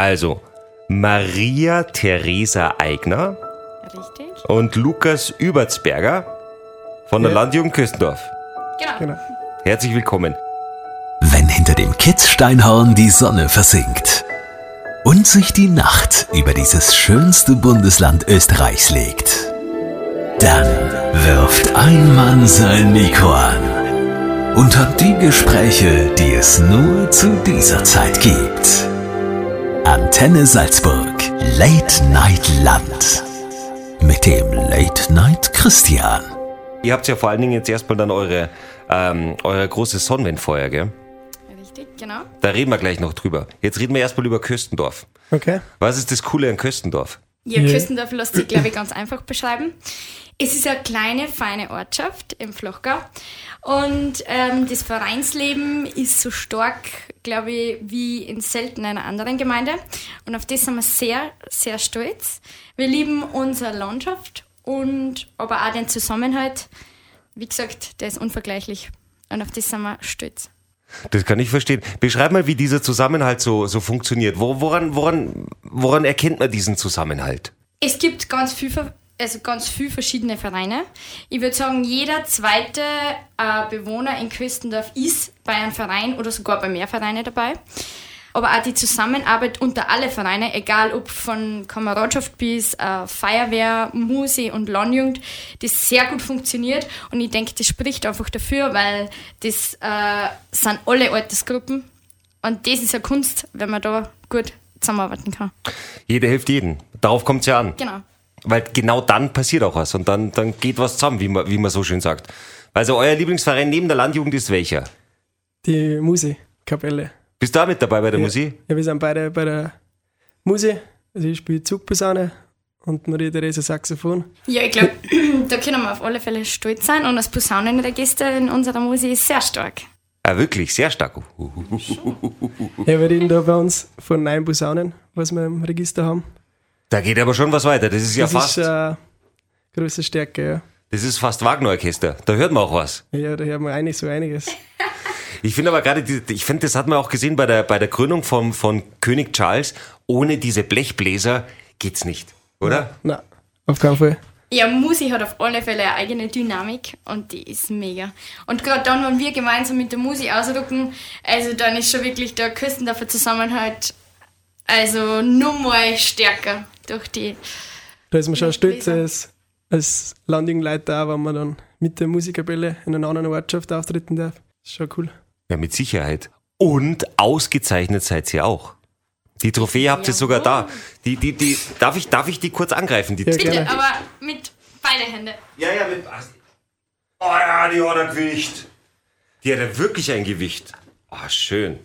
Also, Maria Theresa Eigner Richtig? und Lukas Übertsberger von der Ja. Landjugend Köstendorf. Genau. Genau. Herzlich willkommen. Wenn hinter dem Kitzsteinhorn die Sonne versinkt und sich die Nacht über dieses schönste Bundesland Österreichs legt, dann wirft ein Mann sein Mikro an und hat die Gespräche, die es nur zu dieser Zeit gibt. Antenne Salzburg, Late Night Land. Mit dem Late Night Christian. Ihr habt ja vor allen Dingen jetzt erstmal dann eure, ähm, euer großes Sonnenwindfeuer, gell? Richtig, genau. Da reden wir gleich noch drüber. Jetzt reden wir erstmal über Köstendorf. Okay. Was ist das Coole an Köstendorf? Ja, Ja. Küstendorf lässt sich, glaube ich, ganz einfach beschreiben. Es ist eine kleine, feine Ortschaft im Flachgau. Und ähm, das Vereinsleben ist so stark, glaube ich, wie in selten einer anderen Gemeinde. Und auf das sind wir sehr, sehr stolz. Wir lieben unsere Landschaft und aber auch den Zusammenhalt. Wie gesagt, der ist unvergleichlich. Und auf das sind wir stolz. Das kann ich verstehen. Beschreib mal, wie dieser Zusammenhalt so, so funktioniert. Wo, woran, woran, woran erkennt man diesen Zusammenhalt? Es gibt ganz viel, ver- also ganz viel verschiedene Vereine. Ich würde sagen, jeder zweite äh, Bewohner in Köstendorf ist bei einem Verein oder sogar bei mehr Vereinen dabei. Aber auch die Zusammenarbeit unter alle Vereine, egal ob von Kameradschaft bis äh, Feuerwehr, Muse und Landjugend, das sehr gut funktioniert. Und ich denke, das spricht einfach dafür, weil das äh, sind alle Altersgruppen. Und das ist ja Kunst, wenn man da gut zusammenarbeiten kann. Jeder hilft jeden. Darauf kommt es ja an. Genau. Weil genau dann passiert auch was und dann, dann geht was zusammen, wie man, wie man so schön sagt. Also euer Lieblingsverein neben der Landjugend ist welcher? Die Musikapelle. Bist du da mit dabei bei der Ja. Musik? Ja, wir sind beide bei der Musik. Also ich spiele Zugposaune und Maria Therese Saxophon. Ja, ich glaube, da können wir auf alle Fälle stolz sein und das Posaunenregister in unserer Musik ist sehr stark. Ah, wirklich, sehr stark. Ja, wir reden da bei uns von neun Posaunen, was wir im Register haben. Da geht aber schon was weiter. Das ist ja Das fast, ist äh, große Stärke, ja. das ist fast Wagner-Orchester. Da hört man auch was. Ja, da hört man einig, so einiges. Ich finde aber gerade, ich finde, das hat man auch gesehen bei der, bei der Krönung vom, von König Charles. Ohne diese Blechbläser geht's nicht, oder? Na, auf keinen Fall. Ja, Musik hat auf alle Fälle eine eigene Dynamik und die ist mega. Und gerade dann, wenn wir gemeinsam mit der Musik ausrücken, also dann ist schon wirklich der Küstendorfer Zusammenhalt also nur mal stärker durch die. Da ist man schon stolz als, als Landingleiter, wenn man dann mit der Musikapelle in einer anderen Ortschaft auftreten darf. ist schon cool. Ja, mit Sicherheit. Und ausgezeichnet seid ihr auch. Die Trophäe habt ihr sogar da. Die, die, die, darf ich, darf ich die kurz angreifen? Die Ja, Bitte, Gerne. aber mit beide Hände. Ja, ja, mit. Oh ja, die hat ein Gewicht. Die hat ja wirklich ein Gewicht. Ah, schön.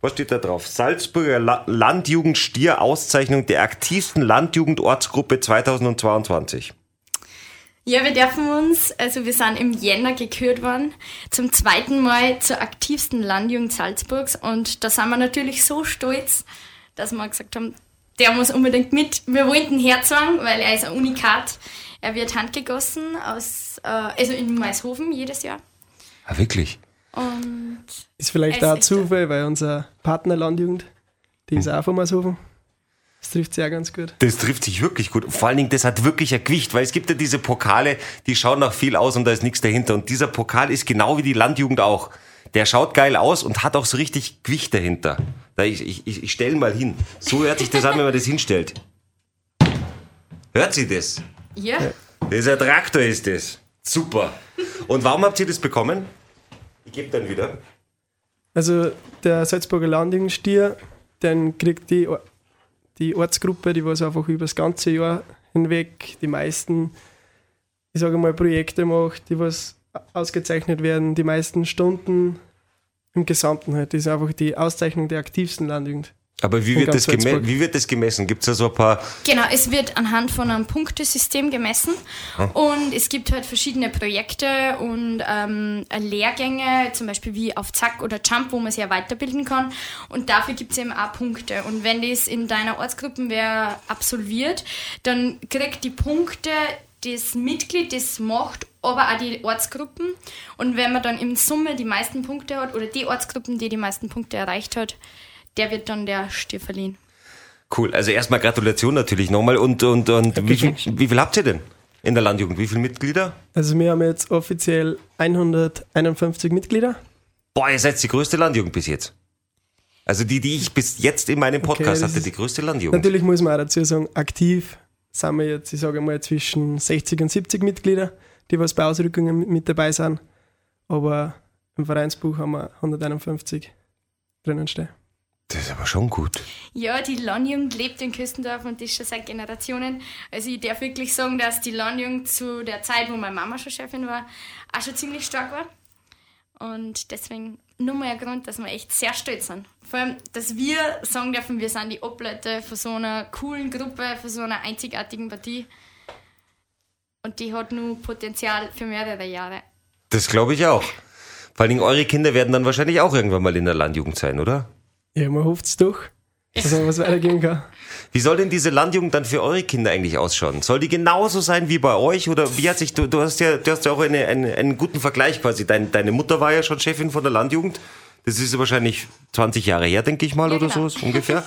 Was steht da drauf? Salzburger La Landjugend Stier Auszeichnung der aktivsten Landjugendortsgruppe 2022. Ja, wir dürfen uns, also wir sind im Jänner gekürt worden, zum zweiten Mal zur aktivsten Landjugend Salzburgs und da sind wir natürlich so stolz, dass wir gesagt haben, der muss unbedingt mit. Wir wollten herzwagen, weil er ist ein Unikat. Er wird handgegossen aus, äh, also in Maishofen jedes Jahr. Ah, wirklich? Und Ist vielleicht auch. Zufall, weil unser Partner Landjugend, die ist auch von Marshofen. Das trifft sehr ganz gut. Das trifft sich wirklich gut. Vor allen Dingen, das hat wirklich ein Gewicht, weil es gibt ja diese Pokale, die schauen nach viel aus und da ist nichts dahinter. Und dieser Pokal ist genau wie die Landjugend auch. Der schaut geil aus und hat auch so richtig Gewicht dahinter. Da ich ich, ich, ich stelle ihn mal hin. So hört sich das an, wenn man das hinstellt. Hört sie das? ja, Das ist ein Traktor, ist das. Super. Und warum habt ihr das bekommen? Ich gebe dann wieder. Also der Salzburger Landjugendstier, dann kriegt die, die Ortsgruppe, die was einfach über das ganze Jahr hinweg die meisten, ich sage mal, Projekte macht, die was ausgezeichnet werden, die meisten Stunden im Gesamten halt. Das ist einfach die Auszeichnung der aktivsten Landjugend. Aber wie wird, das wie wird das gemessen? Gibt es da so ein paar. Genau, es wird anhand von einem Punktesystem gemessen. Und es gibt halt verschiedene Projekte und ähm, Lehrgänge, zum Beispiel wie auf Zack oder Jump, wo man sich ja weiterbilden kann. Und dafür gibt es eben auch Punkte. Und wenn das in deiner Ortsgruppe wer absolviert, dann kriegt die Punkte das Mitglied, das macht, aber auch die Ortsgruppen. Und wenn man dann in Summe die meisten Punkte hat oder die Ortsgruppen, die die meisten Punkte erreicht hat, der wird dann der Stier verliehen. Cool. Also erstmal Gratulation natürlich nochmal. Und, und, und wie, viel, wie viel habt ihr denn in der Landjugend? Wie viele Mitglieder? Also wir haben jetzt offiziell 151 Mitglieder. Boah, ihr seid die größte Landjugend bis jetzt. Also die, die ich bis jetzt in meinem Podcast das hatte, die größte Landjugend. Natürlich muss man auch dazu sagen, aktiv sind wir jetzt, ich sage mal, zwischen 60 und 70 Mitglieder, die was bei Ausrückungen mit- mit dabei sind. Aber im Vereinsbuch haben wir 151 drinnen stehen. Das ist aber schon gut. Ja, die Landjugend lebt in Küstendorf und das schon seit Generationen. Also ich darf wirklich sagen, dass die Landjugend zu der Zeit, wo meine Mama schon Chefin war, auch schon ziemlich stark war. Und deswegen nur mal ein Grund, dass wir echt sehr stolz sind. Vor allem, dass wir sagen dürfen, wir sind die Obleute von so einer coolen Gruppe, von so einer einzigartigen Partie. Und die hat nur Potenzial für mehrere Jahre. Das glaube ich auch. Vor allen Dingen, eure Kinder werden dann wahrscheinlich auch irgendwann mal in der Landjugend sein, oder? Ja, man hofft es doch, dass man was weitergehen kann. Wie soll denn diese Landjugend dann für eure Kinder eigentlich ausschauen? Soll die genauso sein wie bei euch? Oder wie hat sich, du, du hast ja, du hast ja auch eine, eine, einen guten Vergleich quasi. Dein, deine Mutter war ja schon Chefin von der Landjugend. Das ist wahrscheinlich 20 Jahre her, denke ich mal, Ja, oder genau. so ungefähr.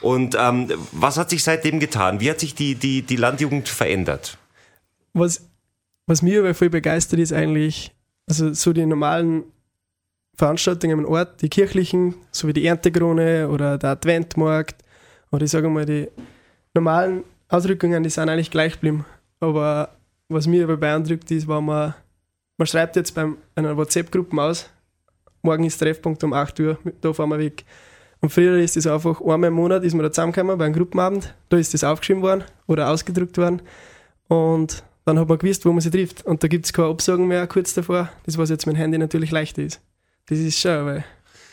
Und ähm, was hat sich seitdem getan? Wie hat sich die, die, die Landjugend verändert? Was, was mich aber voll begeistert ist eigentlich, also so die normalen Veranstaltungen am Ort, die kirchlichen, so wie die Erntekrone oder der Adventmarkt oder ich sage mal die normalen Ausrückungen, die sind eigentlich gleich geblieben. Aber was mir aber beeindruckt ist, war man, man schreibt jetzt bei einer WhatsApp-Gruppe aus, morgen ist Treffpunkt um 8 Uhr, da fahren wir weg. Und früher ist das einfach, einmal im Monat ist man da zusammengekommen bei einem Gruppenabend, da ist das aufgeschrieben worden oder ausgedruckt worden und dann hat man gewusst, wo man sich trifft. Und da gibt es keine Absagen mehr kurz davor, das was jetzt mit dem Handy natürlich leichter ist. Das ist schon, weil,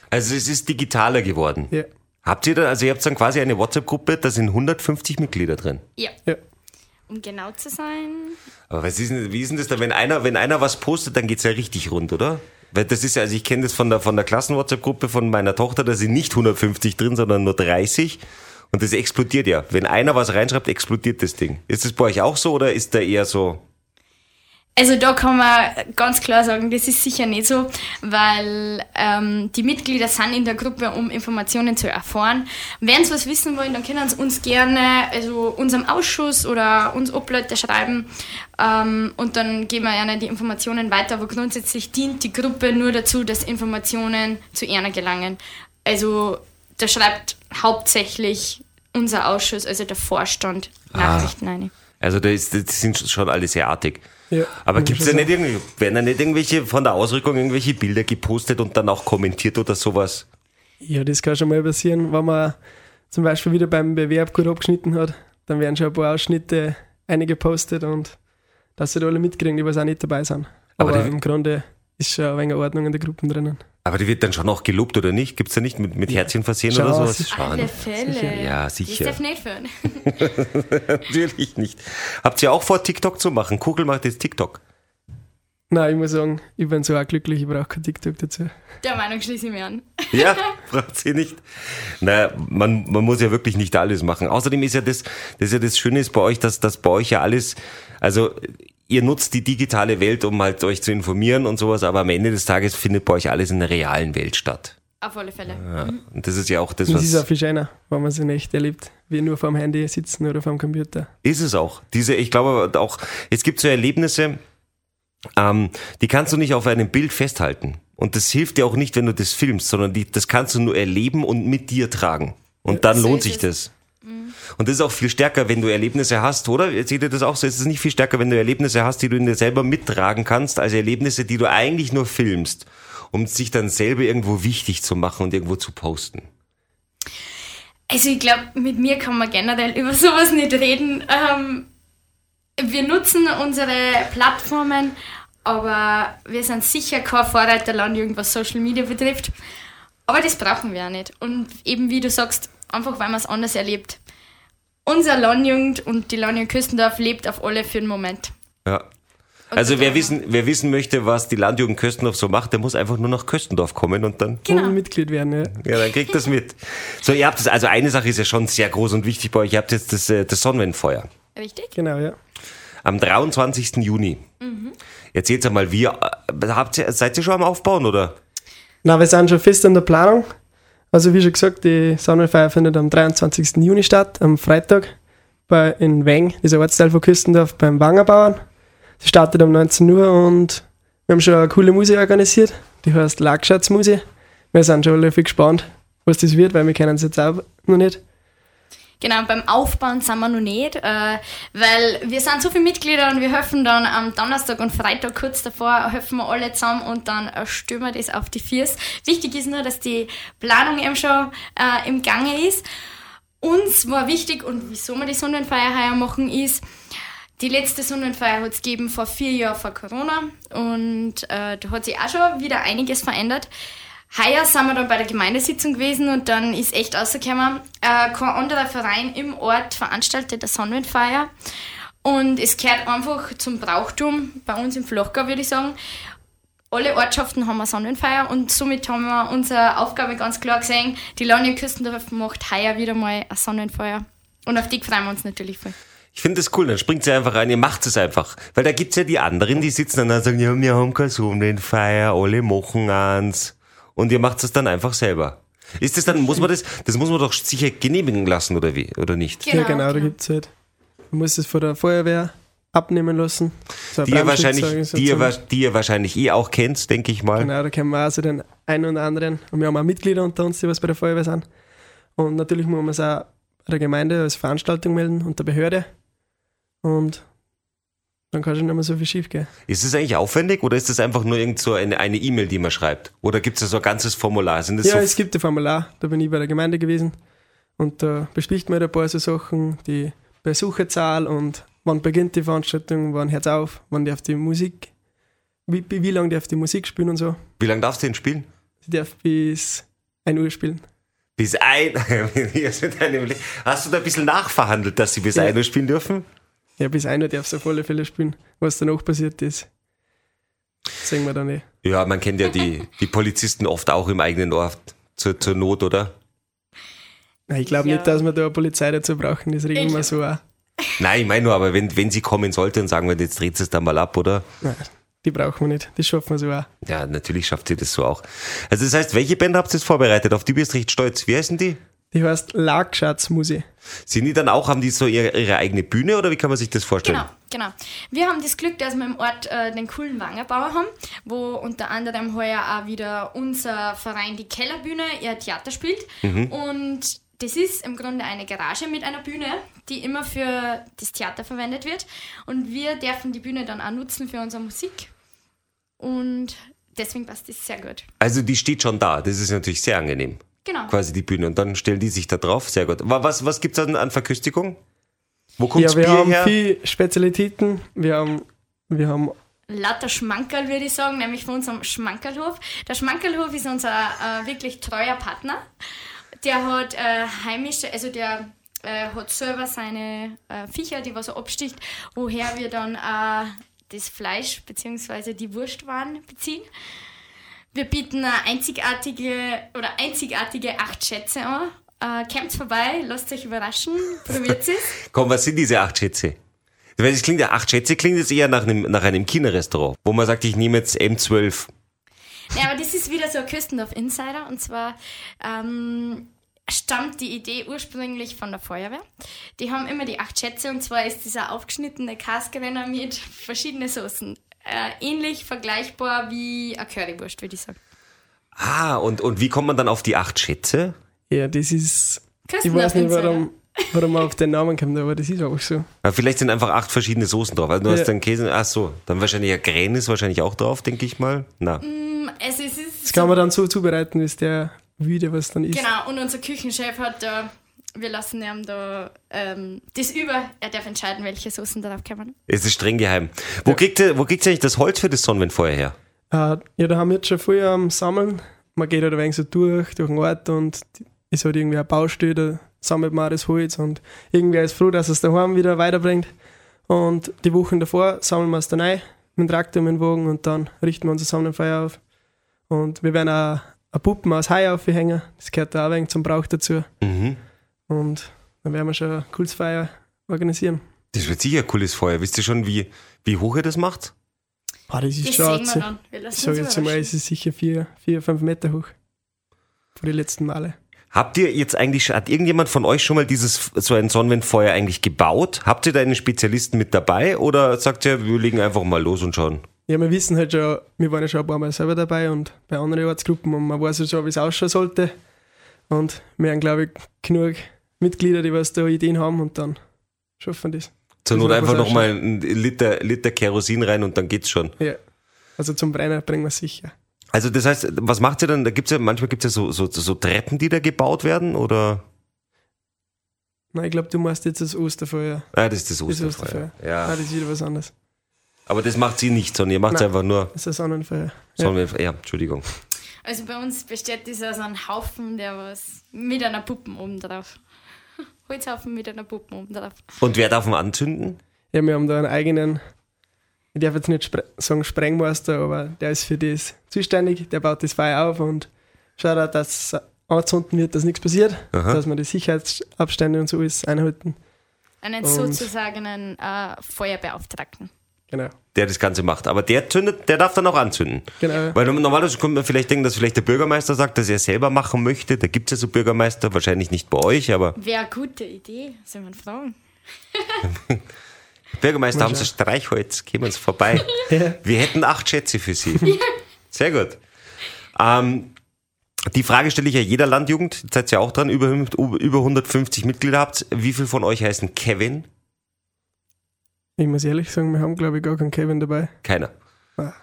Also es ist digitaler geworden. ja, Habt ihr da, also ihr habt dann quasi eine WhatsApp-Gruppe, da sind 150 Mitglieder drin. Ja. ja. Um genau zu sein, Aber was ist denn, wie ist denn das da, wenn einer, wenn einer was postet, dann geht's ja richtig rund, oder? Weil das ist ja, also ich kenne das von der, von der Klassen-WhatsApp-Gruppe von meiner Tochter, da sind nicht 150 drin, sondern nur 30. Und das explodiert ja. Wenn einer was reinschreibt, explodiert das Ding. Ist das bei euch auch so oder ist da eher so? Also da kann man ganz klar sagen, das ist sicher nicht so, weil ähm, die Mitglieder sind in der Gruppe, um Informationen zu erfahren. Wenn sie was wissen wollen, dann können sie uns gerne, also unserem Ausschuss oder uns Obleute schreiben ähm, und dann geben wir ihnen die Informationen weiter. Aber grundsätzlich dient die Gruppe nur dazu, dass Informationen zu ihnen gelangen. Also da schreibt hauptsächlich unser Ausschuss, also der Vorstand, Nachrichten rein. Also da ist, das sind schon alle sehr artig. Ja, Aber ich da schon nicht irgendwie, werden da nicht irgendwelche von der Ausrückung irgendwelche Bilder gepostet und dann auch kommentiert oder sowas? Ja, das kann schon mal passieren, wenn man zum Beispiel wieder beim Bewerb gut abgeschnitten hat, dann werden schon ein paar Ausschnitte eingepostet und dass sie da alle mitkriegen, die was auch nicht dabei sind. Aber Aber, im Grunde ist schon ein wenig Ordnung in der Gruppe drinnen. Aber die wird dann schon auch gelobt oder nicht? Gibt's da nicht mit, mit Herzchen versehen Schon, oder sowas? sicher. Alle Fälle. Ja, sicher. Das darf nicht führen. Natürlich nicht. Habt ihr auch vor, TikTok zu machen? Kugel macht jetzt TikTok. Nein, ich muss sagen, ich bin so auch glücklich, ich brauche kein TikTok dazu. Der Meinung schließe ich mich an. Ja, braucht sie nicht. Naja, man, man muss ja wirklich nicht alles machen. Außerdem ist ja das, das ist ja das Schöne ist bei euch, dass, dass bei euch ja alles, also ihr nutzt die digitale Welt, um halt euch zu informieren und sowas, aber am Ende des Tages findet bei euch alles in der realen Welt statt. Auf alle Fälle. Ja. Und das ist ja auch das, Und es ist auch was viel schöner, wenn man es in echt erlebt, wie nur vor dem Handy sitzen oder vor dem Computer. ist es auch. Diese, ich glaube auch, es gibt so Erlebnisse, ähm, die kannst du nicht auf einem Bild festhalten. Und das hilft dir auch nicht, wenn du das filmst, sondern die, das kannst du nur erleben und mit dir tragen. Und dann so lohnt sich es. Das. Und das ist auch viel stärker, wenn du Erlebnisse hast, oder? Seht ihr das auch so? Es ist nicht viel stärker, wenn du Erlebnisse hast, die du in dir selber mittragen kannst, als Erlebnisse, die du eigentlich nur filmst, um sich dann selber irgendwo wichtig zu machen und irgendwo zu posten. Also ich glaube, mit mir kann man generell über sowas nicht reden. Ähm, wir nutzen unsere Plattformen, aber wir sind sicher kein Vorreiterland, irgendwas Social Media betrifft. Aber das brauchen wir ja nicht. Und eben wie du sagst, einfach weil man es anders erlebt. Unser Landjugend und die Landjugend Küstendorf lebt auf alle für den Moment. Ja. Und Also wer wissen, wer wissen möchte, was die Landjugend Köstendorf so macht, der muss einfach nur nach Köstendorf kommen und dann, Genau. Mitglied werden, ja. ja, dann kriegt das mit. So, ihr habt das, also eine Sache ist ja schon sehr groß und wichtig bei euch. Ihr habt jetzt das, äh, das Sonnenwendfeuer. Richtig? Genau, ja. Am 23. Juni. Erzählt einmal, wie, äh, habt ihr, seid ihr schon am Aufbauen oder? Na, wir sind schon fest in der Planung. Also wie schon gesagt, die Sonnenfeier findet am 23. Juni statt, am Freitag bei, in Weng, dieser Ortsteil von Küstendorf, beim Wangerbauern. Sie startet um 19 Uhr und wir haben schon eine coole Musik organisiert, die heißt Lagschatzmusik. Wir sind schon alle viel gespannt, was das wird, weil wir kennen es jetzt auch noch nicht. Genau, beim Aufbauen sind wir noch nicht, äh, weil wir sind so viele Mitglieder und wir helfen dann am Donnerstag und Freitag kurz davor, helfen wir alle zusammen und dann äh, stürmen wir das auf die Füße. Wichtig ist nur, dass die Planung eben schon äh, im Gange ist. Uns war wichtig und wieso wir die Sonnenfeier heuer machen ist, die letzte Sonnenfeier hat es gegeben vor vier Jahren vor Corona und äh, da hat sich auch schon wieder einiges verändert. Heuer sind wir dann bei der Gemeindesitzung gewesen und dann ist echt rausgekommen, äh, kein anderer Verein im Ort veranstaltet eine Sonnenfeier. Und es gehört einfach zum Brauchtum, bei uns im Flachgau würde ich sagen. Alle Ortschaften haben eine Sonnenfeier und somit haben wir unsere Aufgabe ganz klar gesehen. Die Lange Küstendorf macht heuer wieder mal eine Sonnenfeier. Und auf die freuen wir uns natürlich voll. Ich finde das cool, dann springt sie einfach rein, ihr macht es einfach. Weil da gibt's ja die anderen, die sitzen dann und sagen, ja, wir haben keine Sonnenfeier, alle machen eins. Und ihr macht es dann einfach selber. Ist das dann, muss man das, das muss man doch sicher genehmigen lassen, oder wie, oder nicht? ja, genau, da gibt es halt. Man muss es von der Feuerwehr abnehmen lassen. So Die ihr, wahrscheinlich, die, ihr, die ihr wahrscheinlich eh auch kennt, denke ich mal. Genau, da kennen wir auch so den einen oder anderen. Und wir haben auch Mitglieder unter uns, die was bei der Feuerwehr sind. Und natürlich muss man es auch bei der Gemeinde als Veranstaltung melden und der Behörde. Und dann kann schon nicht mehr so viel schief gehen. Ist es eigentlich aufwendig oder ist das einfach nur irgend so eine E-Mail, die man schreibt? Oder gibt es da so ein ganzes Formular? Ja, so es gibt ein Formular, da bin ich bei der Gemeinde gewesen. Und da bespricht man ein paar so Sachen, die Besucherzahl und wann beginnt die Veranstaltung, wann hört auf, wann darf die Musik, wie, wie lange darf die Musik spielen und so. Wie lange darfst du denn spielen? Sie darf bis 1 Uhr spielen. Bis ein. Hast du da ein bisschen nachverhandelt, dass sie bis Ja. ein Uhr spielen dürfen? Ja, bis 1 Uhr darf sie auf alle Fälle spielen. Was danach passiert ist, sehen wir dann eh. Ja, man kennt ja die, die Polizisten oft auch im eigenen Ort zur, zur Not, oder? Nein, Ich glaube Ja. nicht, dass wir da eine Polizei dazu brauchen, das regeln wir so auch. Nein, ich meine nur, aber wenn, wenn sie kommen sollte und sagen wir, jetzt dreht es dann mal ab, oder? Nein, die brauchen wir nicht, das schaffen wir so auch. Ja, natürlich schafft sie das so auch. Also das heißt, welche Band habt ihr jetzt vorbereitet? Auf die bist du recht stolz. Wie heißen die? Die heißt Lagschatzmusik. Sind die dann auch, haben die so ihre, ihre eigene Bühne oder wie kann man sich das vorstellen? Genau, genau. Wir haben das Glück, dass wir im Ort äh, den coolen Wangerbauer haben, wo unter anderem heuer auch wieder unser Verein die Kellerbühne ihr Theater spielt. Und das ist im Grunde eine Garage mit einer Bühne, die immer für das Theater verwendet wird. Und wir dürfen die Bühne dann auch nutzen für unsere Musik. Und deswegen passt das sehr gut. Also die steht schon da. Das ist natürlich sehr angenehm. Genau. Quasi die Bühne. Und dann stellen die sich da drauf. Sehr gut. Wa- Was, was gibt's dann an Verköstigung? Wo kommt Ja, das wir Bier haben her? viele Spezialitäten. Wir haben, wir haben lauter Schmankerl, würde ich sagen, nämlich von unserem Schmankerlhof. Der Schmankerlhof ist unser äh, wirklich treuer Partner. Der hat äh, heimische, also der äh, hat selber seine äh, Viecher, die was er absticht, woher wir dann äh, das Fleisch bzw. die Wurstwaren beziehen. Wir bieten eine einzigartige oder einzigartige acht Schätze an. Äh, Kommt vorbei, lasst euch überraschen, probiert es. Komm, was sind diese acht Schätze? Weil das klingt ja, acht Schätze klingt jetzt eher nach einem, nach einem Kinderrestaurant, wo man sagt, ich nehme jetzt M12. Ja, aber das ist wieder so ein Küstendorf Insider und zwar ähm, stammt die Idee ursprünglich von der Feuerwehr. Die haben immer die acht Schätze und zwar ist dieser aufgeschnittene Kaskrenner mit verschiedenen Soßen. Äh, ähnlich vergleichbar wie eine Currywurst, würde ich sagen. Ah, und, und wie kommt man dann auf die acht Schätze? Ja, das ist. Ich weiß nicht, warum, warum man auf den Namen kommt, aber das ist einfach so. Ja, vielleicht sind einfach acht verschiedene Soßen drauf. Also du Ja. hast dann Käse, ach so, dann wahrscheinlich ja Krähen ist wahrscheinlich auch drauf, denke ich mal. Na. Es, es ist Das kann man dann so zubereiten, wie es der Wüde, was dann ist. Genau, und unser Küchenchef hat da, wir lassen ihm da ähm, das über, er darf entscheiden, welche Soßen darauf kommen. Es ist streng geheim. Wo kriegt ihr, wo kriegt ihr eigentlich das Holz für das Sonnenfeuer her? Äh, ja, da haben wir jetzt schon früher am Sammeln. Man geht halt ein wenig so durch, durch den Ort und ist halt irgendwie ein Baustelle, da sammelt man auch das Holz und irgendwer ist froh, dass es daheim wieder weiterbringt. Und die Wochen davor sammeln wir es dann ein, mit dem Traktor, mit dem Wagen und dann richten wir unser Sonnenfeuer auf. Und wir werden auch eine Puppen aus Hai aufhängen, das gehört da auch ein wenig zum Brauch dazu. Mhm. Und dann werden wir schon ein cooles Feuer organisieren. Das wird sicher ein cooles Feuer. Wisst ihr schon, wie, wie hoch ihr das macht? Ah, das ist Das schon sehen wir so- dann. Wir Ich sage jetzt mal, es ist sicher vier, vier fünf Meter hoch. von den letzten Male. Habt ihr jetzt eigentlich, hat irgendjemand von euch schon mal dieses, so ein Sonnenwindfeuer eigentlich gebaut? Habt ihr da einen Spezialisten mit dabei oder sagt ihr, wir legen einfach mal los und schauen? Ja, wir wissen halt schon, wir waren ja schon ein paar Mal selber dabei und bei anderen Ortsgruppen und man weiß ja schon, wie es ausschauen sollte. Und wir haben, glaube ich, genug Mitglieder, die was da Ideen haben und dann schaffen wir das. Zur Das Not einfach nochmal einen Liter, Liter Kerosin rein und dann geht's schon. Ja. Also zum Brenner bringen wir es sicher. Also das heißt, was macht ihr dann? Da gibt's ja, manchmal gibt's ja so, so, so Treppen, die da gebaut werden oder? Nein, ich glaube, du machst jetzt das Osterfeuer. Ah, das ist das Das ist Osterfeuer. Osterfeuer. Ja. Ah, das ist wieder was anderes. Aber das macht sie nicht, sondern ihr macht Nein. einfach nur Das ist ein Sonnenfeuer. Ja. Ja, Entschuldigung. Also bei uns besteht das aus einem Haufen, der was mit einer Puppen oben drauf. Holzhaufen mit einer Puppen oben drauf. Und wer darf ihn anzünden? Ja, wir haben da einen eigenen, ich darf jetzt nicht spre sagen Sprengmeister, aber der ist für das zuständig. Der baut das Feuer auf und schaut auch, dass es angezündet wird, dass nichts passiert, Aha. dass wir die Sicherheitsabstände und so alles einhalten. Einen Und- sozusagen einen äh, Feuerbeauftragten. Genau. Der das Ganze macht. Aber der zündet, der darf dann auch anzünden. Genau. Weil normalerweise könnte man vielleicht denken, dass vielleicht der Bürgermeister sagt, dass er selber machen möchte. Da gibt es ja so Bürgermeister, wahrscheinlich nicht bei euch, aber Wäre eine gute Idee, soll man fragen. Bürgermeister haben Sie Streichholz, gehen wir uns vorbei. Ja. Wir hätten acht Schätze für Sie. Sehr gut. Ähm, die Frage stelle ich ja jeder Landjugend, jetzt seid ihr ja auch dran, über, über 150 Mitglieder habt. Wie viele von euch heißen Kevin? Ich muss ehrlich sagen, wir haben, glaube ich, gar keinen Kevin dabei. Keiner. Ah.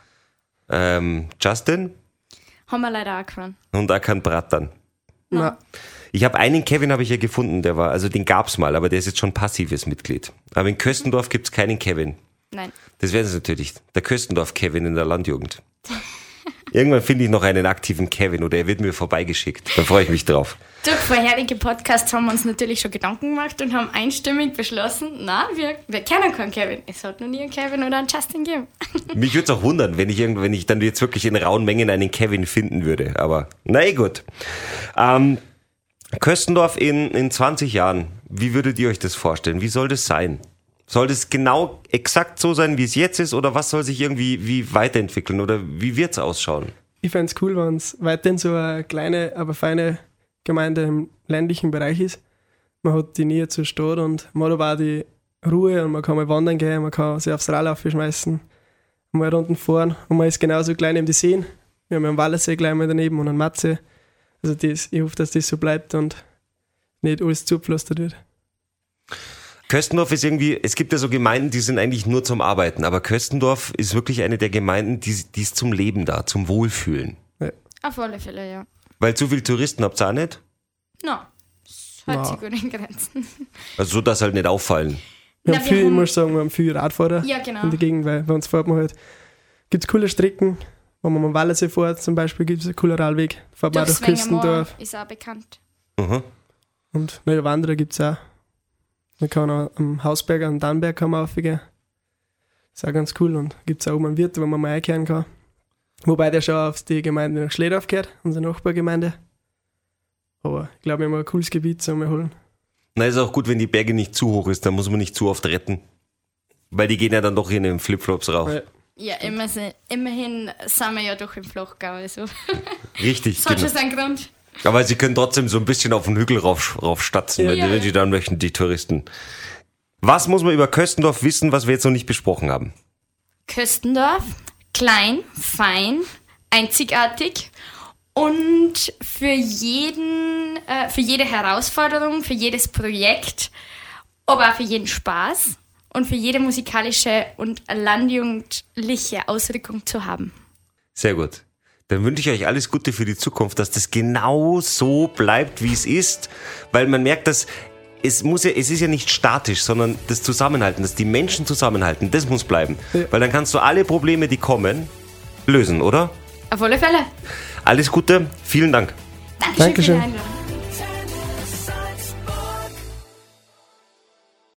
Ähm, Justin Haben wir leider auch gewonnen. und auch kein Bratan. Nein. Ich habe einen Kevin habe ich ja gefunden, der war, also den gab's mal, aber der ist jetzt schon passives Mitglied. Aber in Köstendorf gibt's keinen Kevin. Nein. Das wäre es natürlich. Der Köstendorf-Kevin in der Landjugend. Irgendwann finde ich noch einen aktiven Kevin oder er wird mir vorbeigeschickt. Da freue ich mich drauf. Durch vorherige Podcasts haben wir uns natürlich schon Gedanken gemacht und haben einstimmig beschlossen, na, wir, wir kennen keinen Kevin. Es hat noch nie einen Kevin oder einen Justin gegeben. Mich würde es auch wundern, wenn ich, irgend, wenn ich dann jetzt wirklich in rauen Mengen einen Kevin finden würde. Aber na eh gut. Ähm, Köstendorf in, in 20 Jahren, wie würdet ihr euch das vorstellen? Wie soll das sein? Soll das genau exakt so sein, wie es jetzt ist? Oder was soll sich irgendwie wie weiterentwickeln? Oder wie wird es ausschauen? Ich fände es cool, wenn es weiterhin so eine kleine, aber feine Gemeinde im ländlichen Bereich ist. Man hat die Nähe zur Stadt und man hat aber auch die Ruhe und man kann mal wandern gehen, man kann sich aufs Rad schmeißen, mal Runden fahren und man ist genauso klein neben die Seen. Wir haben einen Wallersee gleich mal daneben und einen Matze. Also das, ich hoffe, dass das so bleibt und nicht alles zugepflastert wird. Köstendorf ist irgendwie, es gibt ja so Gemeinden, die sind eigentlich nur zum Arbeiten, aber Köstendorf ist wirklich eine der Gemeinden, die, die ist zum Leben da, zum Wohlfühlen. Auf alle Fälle, ja. Weil zu viel Touristen habt ihr auch nicht? Na, es hält Na. sich gut in Grenzen. Also so, dass halt nicht auffallen. Wir Na, haben wir viel, ich haben- muss sagen, wir haben viele Radfahrer Ja, genau. in der Gegend, weil bei uns fährt man halt, gibt es coole Strecken, wenn man am Wallersee fährt zum Beispiel, gibt es einen coolen Radweg, fährt man durch Küstendorf. Ist auch bekannt. Mhm. Und neue Wanderer gibt es auch. Man kann auch am Hausberg, am Dannberg kann man raufgehen. Ist auch ganz cool und gibt es auch oben einen Wirt, wo man mal einkehren kann. Wobei der schon auf die Gemeinde nach Schledorf gehört, unsere Nachbargemeinde. Aber ich glaube, wir haben ein cooles Gebiet zum Erholen. Na, ist auch gut, wenn die Berge nicht zu hoch ist, dann muss man nicht zu oft retten. Weil die gehen ja dann doch in den Flipflops rauf. Ja. Ja, immer, se- immerhin sind wir ja doch im Flachgau. Also. Richtig, Das hat genau. schon seinen Grund. Aber sie können trotzdem so ein bisschen auf den Hügel rauf, raufstatzen, wenn, Ja. wenn sie dann möchten, die Touristen. Was muss man über Köstendorf wissen, was wir jetzt noch nicht besprochen haben? Köstendorf, klein, fein, einzigartig und für jeden, äh, für jede Herausforderung, für jedes Projekt, aber auch für jeden Spaß und für jede musikalische und landjugendliche Ausrückung zu haben. Sehr gut. Dann wünsche ich euch alles Gute für die Zukunft, dass das genau so bleibt, wie es ist, weil man merkt, dass es muss ja, es ist ja nicht statisch, sondern das Zusammenhalten, dass die Menschen zusammenhalten, das muss bleiben. Ja. Weil dann kannst du alle Probleme, die kommen, lösen, oder? Auf alle Fälle. Alles Gute, vielen Dank. Dankeschön, Dankeschön. für die Einladung.